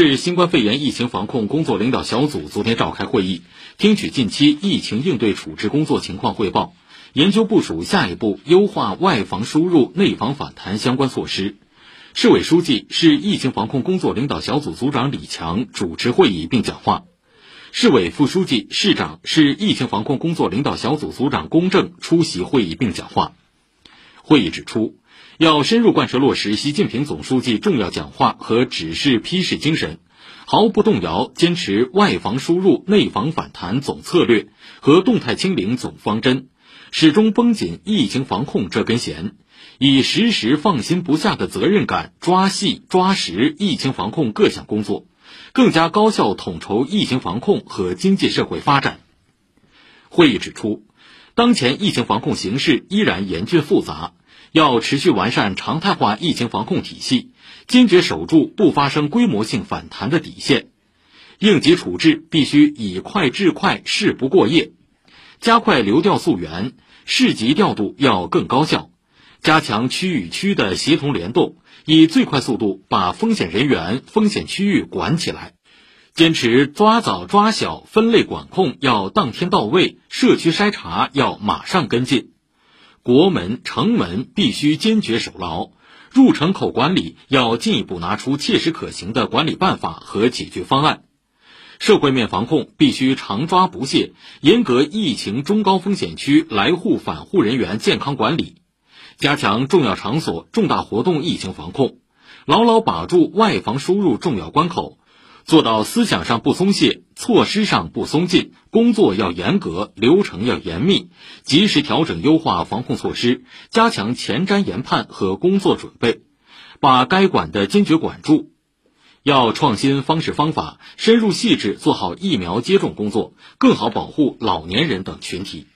市新冠肺炎疫情防控工作领导小组昨天召开会议，听取近期疫情应对处置工作情况汇报，研究部署下一步优化外防输入、内防反弹相关措施。市委书记、市疫情防控工作领导小组组长李强主持会议并讲话，市委副书记、市长、市疫情防控工作领导小组组长龚正出席会议并讲话。会议指出，要深入贯彻落实习近平总书记重要讲话和指示批示精神，毫不动摇坚持外防输入、内防反弹总策略和动态清零总方针，始终绷紧疫情防控这根弦，以时时放心不下的责任感抓细抓实疫情防控各项工作，更加高效统筹疫情防控和经济社会发展。会议指出，当前疫情防控形势依然严峻复杂。要持续完善常态化疫情防控体系，坚决守住不发生规模性反弹的底线。应急处置必须以快制快，事不过夜，加快流调溯源，市级调度要更高效，加强区与区的协同联动，以最快速度把风险人员、风险区域管起来。坚持抓早抓小，分类管控要当天到位，社区筛查要马上跟进。国门、城门必须坚决守牢，入城口管理要进一步拿出切实可行的管理办法和解决方案。社会面防控必须常抓不懈，严格疫情中高风险区来沪返沪人员健康管理，加强重要场所、重大活动疫情防控，牢牢把住外防输入重要关口。做到思想上不松懈，措施上不松劲，工作要严格，流程要严密，及时调整优化防控措施，加强前瞻研判和工作准备，把该管的坚决管住。要创新方式方法，深入细致做好疫苗接种工作，更好保护老年人等群体。